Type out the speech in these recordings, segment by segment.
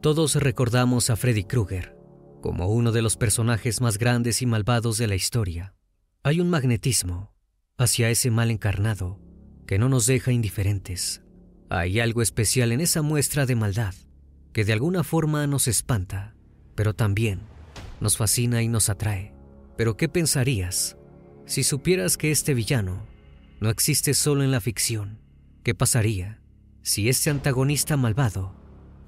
Todos recordamos a Freddy Krueger como uno de los personajes más grandes y malvados de la historia. Hay un magnetismo hacia ese mal encarnado que no nos deja indiferentes. Hay algo especial en esa muestra de maldad que de alguna forma nos espanta, pero también nos fascina y nos atrae. Pero ¿qué pensarías si supieras que este villano no existe solo en la ficción? ¿Qué pasaría si este antagonista malvado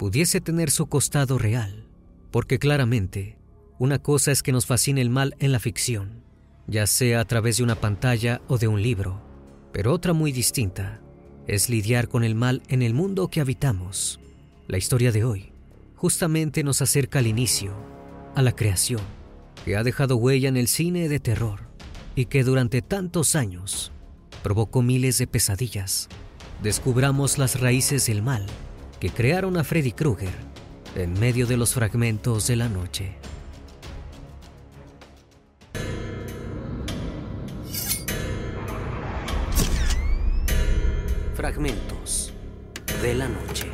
pudiese tener su costado real, porque claramente una cosa es que nos fascine el mal en la ficción, ya sea a través de una pantalla o de un libro, pero otra muy distinta es lidiar con el mal en el mundo que habitamos. La historia de hoy justamente nos acerca al inicio, a la creación, que ha dejado huella en el cine de terror y que durante tantos años provocó miles de pesadillas. Descubramos las raíces del mal que crearon a Freddy Krueger en medio de los fragmentos de la noche. Fragmentos de la noche.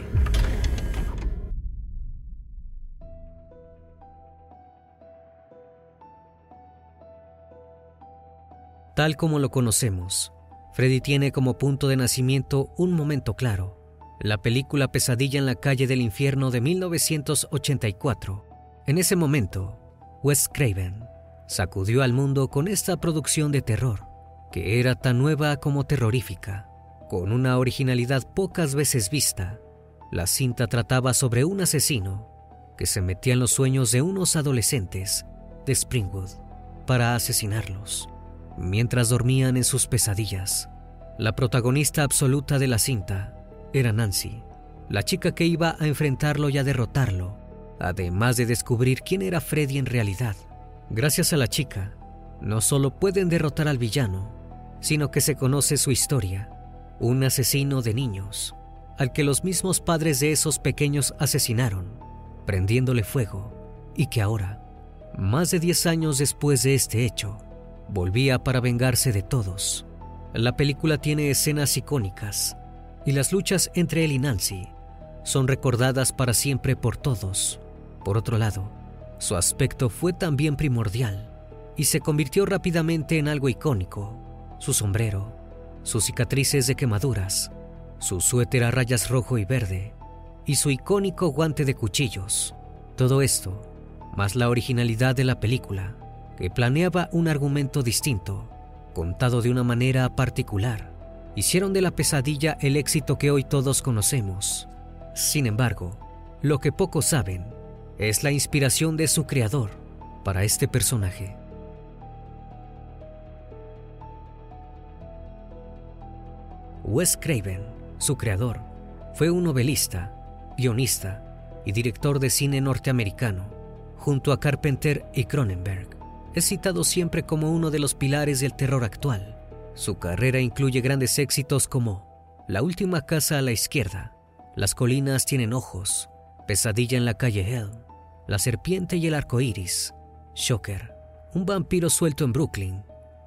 Tal como lo conocemos, Freddy tiene como punto de nacimiento un momento claro la película Pesadilla en la calle del infierno de 1984. En ese momento, Wes Craven sacudió al mundo con esta producción de terror, que era tan nueva como terrorífica, con una originalidad pocas veces vista. La cinta trataba sobre un asesino que se metía en los sueños de unos adolescentes de Springwood para asesinarlos, mientras dormían en sus pesadillas. La protagonista absoluta de la cinta era Nancy, la chica que iba a enfrentarlo y a derrotarlo, además de descubrir quién era Freddy en realidad. Gracias a la chica, no solo pueden derrotar al villano, sino que se conoce su historia, un asesino de niños, al que los mismos padres de esos pequeños asesinaron, prendiéndole fuego, y que ahora, más de 10 años después de este hecho, volvía para vengarse de todos. La película tiene escenas icónicas y las luchas entre él y Nancy son recordadas para siempre por todos. Por otro lado, su aspecto fue también primordial y se convirtió rápidamente en algo icónico. Su sombrero, sus cicatrices de quemaduras, su suéter a rayas rojo y verde y su icónico guante de cuchillos. Todo esto, más la originalidad de la película, que planeaba un argumento distinto, contado de una manera particular hicieron de la pesadilla el éxito que hoy todos conocemos. Sin embargo, lo que pocos saben es la inspiración de su creador para este personaje. Wes Craven, su creador, fue un novelista, guionista y director de cine norteamericano, junto a Carpenter y Cronenberg. Es citado siempre como uno de los pilares del terror actual su carrera incluye grandes éxitos como La última casa a la izquierda, Las colinas tienen ojos, Pesadilla en la calle Hell, La serpiente y el arco iris, Shocker, Un vampiro suelto en Brooklyn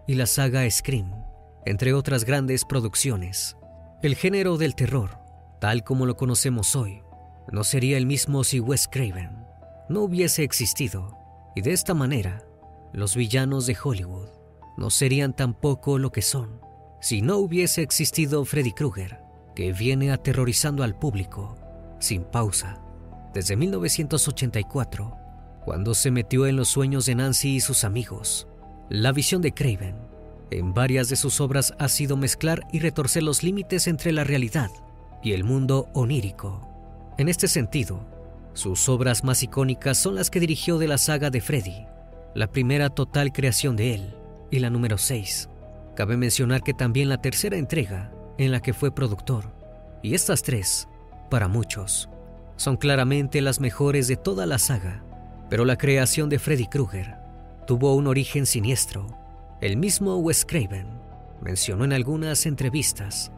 y la saga Scream, entre otras grandes producciones. El género del terror, tal como lo conocemos hoy, no sería el mismo si Wes Craven no hubiese existido, y de esta manera, los villanos de Hollywood no serían tampoco lo que son si no hubiese existido Freddy Krueger, que viene aterrorizando al público sin pausa desde 1984, cuando se metió en los sueños de Nancy y sus amigos. La visión de Craven en varias de sus obras ha sido mezclar y retorcer los límites entre la realidad y el mundo onírico. En este sentido, sus obras más icónicas son las que dirigió de la saga de Freddy, la primera total creación de él, y la número 6. Cabe mencionar que también la tercera entrega, en la que fue productor, y estas tres, para muchos, son claramente las mejores de toda la saga, pero la creación de Freddy Krueger tuvo un origen siniestro. El mismo Wes Craven mencionó en algunas entrevistas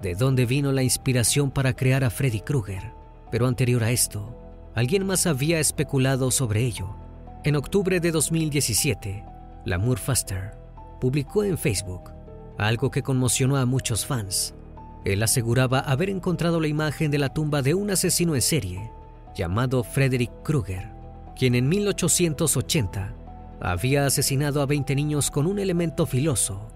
de dónde vino la inspiración para crear a Freddy Krueger, pero anterior a esto, alguien más había especulado sobre ello. En octubre de 2017, Lamour Faster publicó en Facebook algo que conmocionó a muchos fans. Él aseguraba haber encontrado la imagen de la tumba de un asesino en serie llamado Frederick Krueger, quien en 1880 había asesinado a 20 niños con un elemento filoso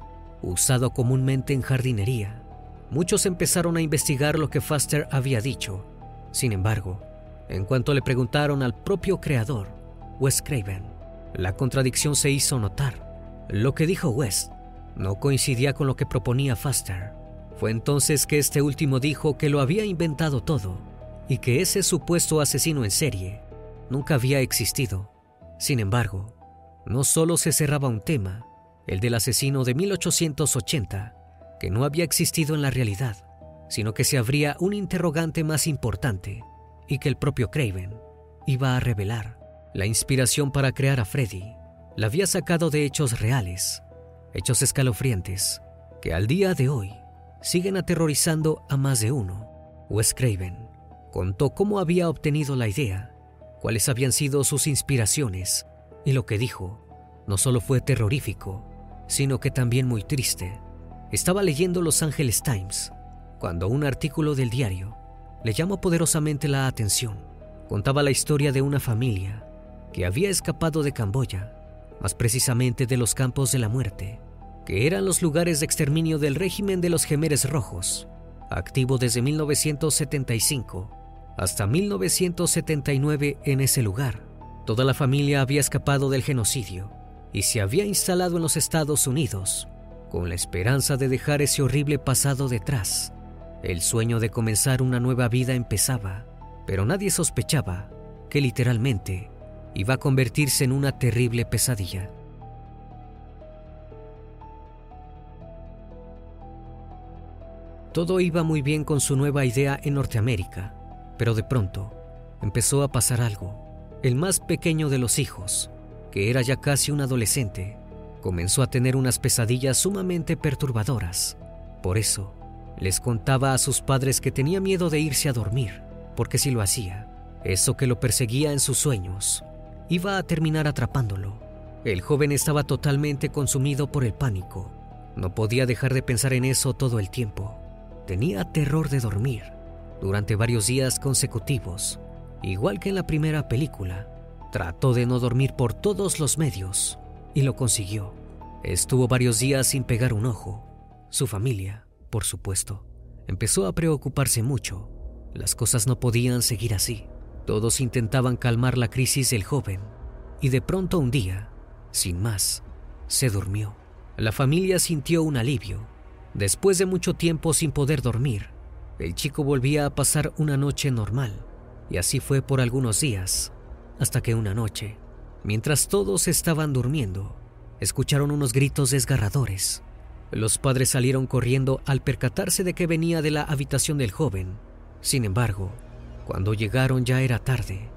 usado comúnmente en jardinería. Muchos empezaron a investigar lo que Faster había dicho. Sin embargo, en cuanto le preguntaron al propio creador, Wes Craven, la contradicción se hizo notar. Lo que dijo Wes no coincidía con lo que proponía Faster. Fue entonces que este último dijo que lo había inventado todo y que ese supuesto asesino en serie nunca había existido. Sin embargo, no solo se cerraba un tema, el del asesino de 1880, que no había existido en la realidad, sino que se abría un interrogante más importante y que el propio Craven iba a revelar. La inspiración para crear a Freddy la había sacado de hechos reales, hechos escalofriantes, que al día de hoy siguen aterrorizando a más de uno. Wes Craven contó cómo había obtenido la idea, cuáles habían sido sus inspiraciones y lo que dijo no solo fue terrorífico, sino que también muy triste. Estaba leyendo Los Angeles Times cuando un artículo del diario le llamó poderosamente la atención. Contaba la historia de una familia que había escapado de Camboya, más precisamente de los campos de la muerte, que eran los lugares de exterminio del régimen de los Gemeres Rojos, activo desde 1975 hasta 1979 en ese lugar. Toda la familia había escapado del genocidio y se había instalado en los Estados Unidos con la esperanza de dejar ese horrible pasado detrás. El sueño de comenzar una nueva vida empezaba, pero nadie sospechaba que literalmente iba a convertirse en una terrible pesadilla. Todo iba muy bien con su nueva idea en Norteamérica, pero de pronto empezó a pasar algo. El más pequeño de los hijos, que era ya casi un adolescente, comenzó a tener unas pesadillas sumamente perturbadoras. Por eso, les contaba a sus padres que tenía miedo de irse a dormir, porque si lo hacía, eso que lo perseguía en sus sueños iba a terminar atrapándolo. El joven estaba totalmente consumido por el pánico. No podía dejar de pensar en eso todo el tiempo. Tenía terror de dormir durante varios días consecutivos, igual que en la primera película. Trató de no dormir por todos los medios y lo consiguió. Estuvo varios días sin pegar un ojo. Su familia, por supuesto, empezó a preocuparse mucho. Las cosas no podían seguir así. Todos intentaban calmar la crisis del joven y de pronto un día, sin más, se durmió. La familia sintió un alivio. Después de mucho tiempo sin poder dormir, el chico volvía a pasar una noche normal y así fue por algunos días hasta que una noche, mientras todos estaban durmiendo, escucharon unos gritos desgarradores. Los padres salieron corriendo al percatarse de que venía de la habitación del joven. Sin embargo, cuando llegaron ya era tarde.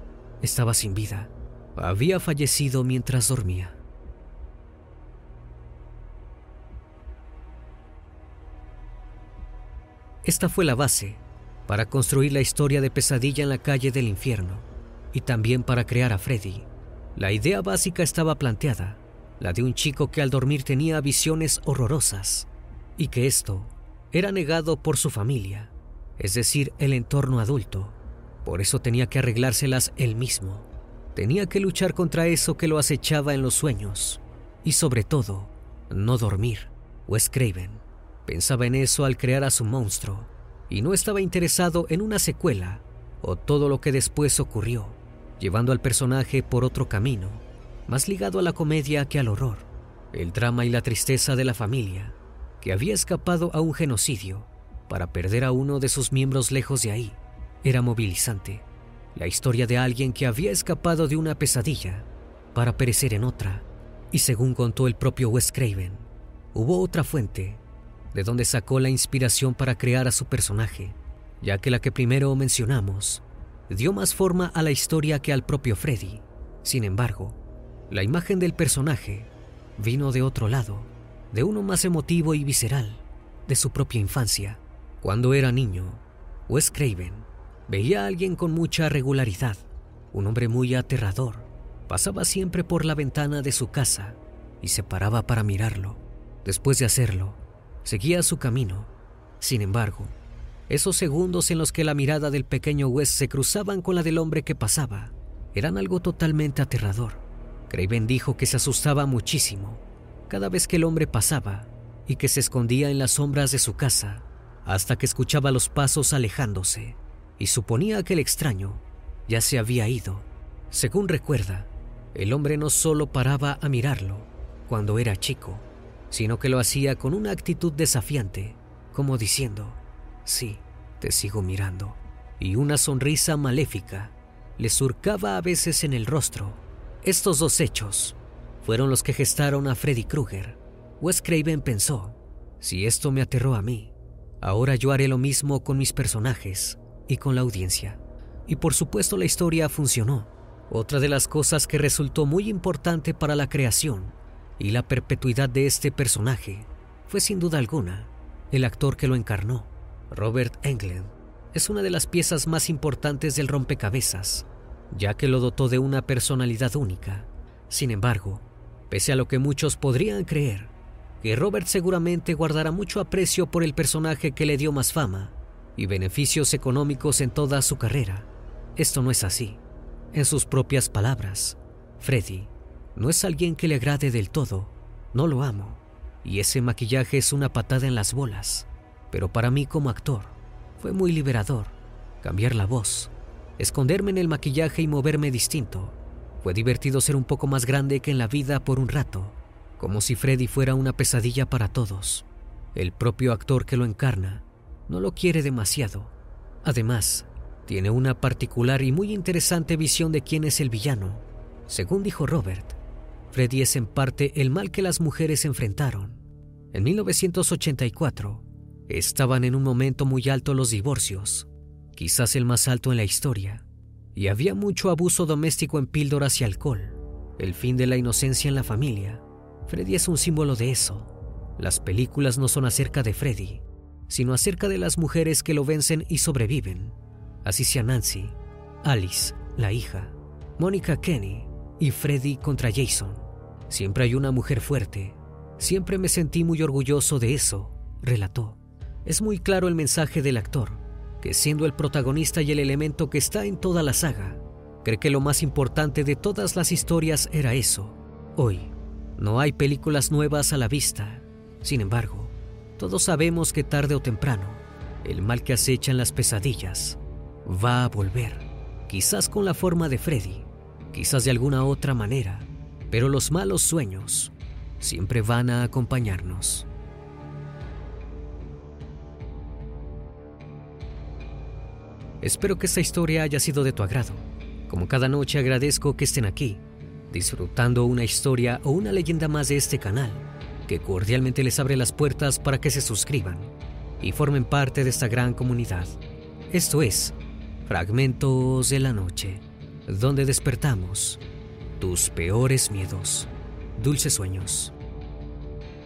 Estaba sin vida. Había fallecido mientras dormía. Esta fue la base para construir la historia de Pesadilla en la calle del infierno y también para crear a Freddy. La idea básica estaba planteada, la de un chico que al dormir tenía visiones horrorosas y que esto era negado por su familia, es decir, el entorno adulto. Por eso tenía que arreglárselas él mismo. Tenía que luchar contra eso que lo acechaba en los sueños y sobre todo, no dormir. Wes Craven pensaba en eso al crear a su monstruo y no estaba interesado en una secuela o todo lo que después ocurrió llevando al personaje por otro camino, más ligado a la comedia que al horror, el drama y la tristeza de la familia, que había escapado a un genocidio para perder a uno de sus miembros lejos de ahí, era movilizante. La historia de alguien que había escapado de una pesadilla para perecer en otra, y según contó el propio Wes Craven, hubo otra fuente de donde sacó la inspiración para crear a su personaje, ya que la que primero mencionamos dio más forma a la historia que al propio Freddy. Sin embargo, la imagen del personaje vino de otro lado, de uno más emotivo y visceral, de su propia infancia. Cuando era niño, Wes Craven veía a alguien con mucha regularidad, un hombre muy aterrador. Pasaba siempre por la ventana de su casa y se paraba para mirarlo. Después de hacerlo, seguía su camino. Sin embargo, Esos segundos en los que la mirada del pequeño Wes se cruzaban con la del hombre que pasaba eran algo totalmente aterrador. Craven dijo que se asustaba muchísimo cada vez que el hombre pasaba y que se escondía en las sombras de su casa hasta que escuchaba los pasos alejándose y suponía que el extraño ya se había ido. Según recuerda, el hombre no solo paraba a mirarlo cuando era chico, sino que lo hacía con una actitud desafiante, como diciendo, sí, te sigo mirando, y una sonrisa maléfica le surcaba a veces en el rostro. Estos dos hechos fueron los que gestaron a Freddy Krueger. Wes Craven pensó, si esto me aterró a mí, ahora yo haré lo mismo con mis personajes y con la audiencia. Y por supuesto la historia funcionó. Otra de las cosas que resultó muy importante para la creación y la perpetuidad de este personaje fue sin duda alguna el actor que lo encarnó, Robert Englund. Es una de las piezas más importantes del rompecabezas, ya que lo dotó de una personalidad única. Sin embargo, pese a lo que muchos podrían creer, que Robert seguramente guardará mucho aprecio por el personaje que le dio más fama y beneficios económicos en toda su carrera, esto no es así. En sus propias palabras, Freddy no es alguien que le agrade del todo, no lo amo, y ese maquillaje es una patada en las bolas, pero para mí como actor fue muy liberador cambiar la voz, esconderme en el maquillaje y moverme distinto. Fue divertido ser un poco más grande que en la vida por un rato, como si Freddy fuera una pesadilla para todos. El propio actor que lo encarna no lo quiere demasiado. Además, tiene una particular y muy interesante visión de quién es el villano. Según dijo Robert, Freddy es en parte el mal que las mujeres enfrentaron. En 1984, estaban en un momento muy alto los divorcios, quizás el más alto en la historia, y había mucho abuso doméstico en píldoras y alcohol, el fin de la inocencia en la familia. Freddy es un símbolo de eso. Las películas no son acerca de Freddy, sino acerca de las mujeres que lo vencen y sobreviven así sea Nancy, Alice, la hija, Mónica Kenny y Freddy contra Jason. Siempre hay una mujer fuerte. Siempre me sentí muy orgulloso de eso, relató. Es muy claro el mensaje del actor, que siendo el protagonista y el elemento que está en toda la saga, cree que lo más importante de todas las historias era eso. Hoy, no hay películas nuevas a la vista. Sin embargo, todos sabemos que tarde o temprano, el mal que acecha en las pesadillas va a volver, quizás con la forma de Freddy, quizás de alguna otra manera, pero los malos sueños siempre van a acompañarnos. Espero que esta historia haya sido de tu agrado. Como cada noche agradezco que estén aquí, disfrutando una historia o una leyenda más de este canal, que cordialmente les abre las puertas para que se suscriban y formen parte de esta gran comunidad. Esto es Fragmentos de la noche, donde despertamos tus peores miedos. Dulces sueños.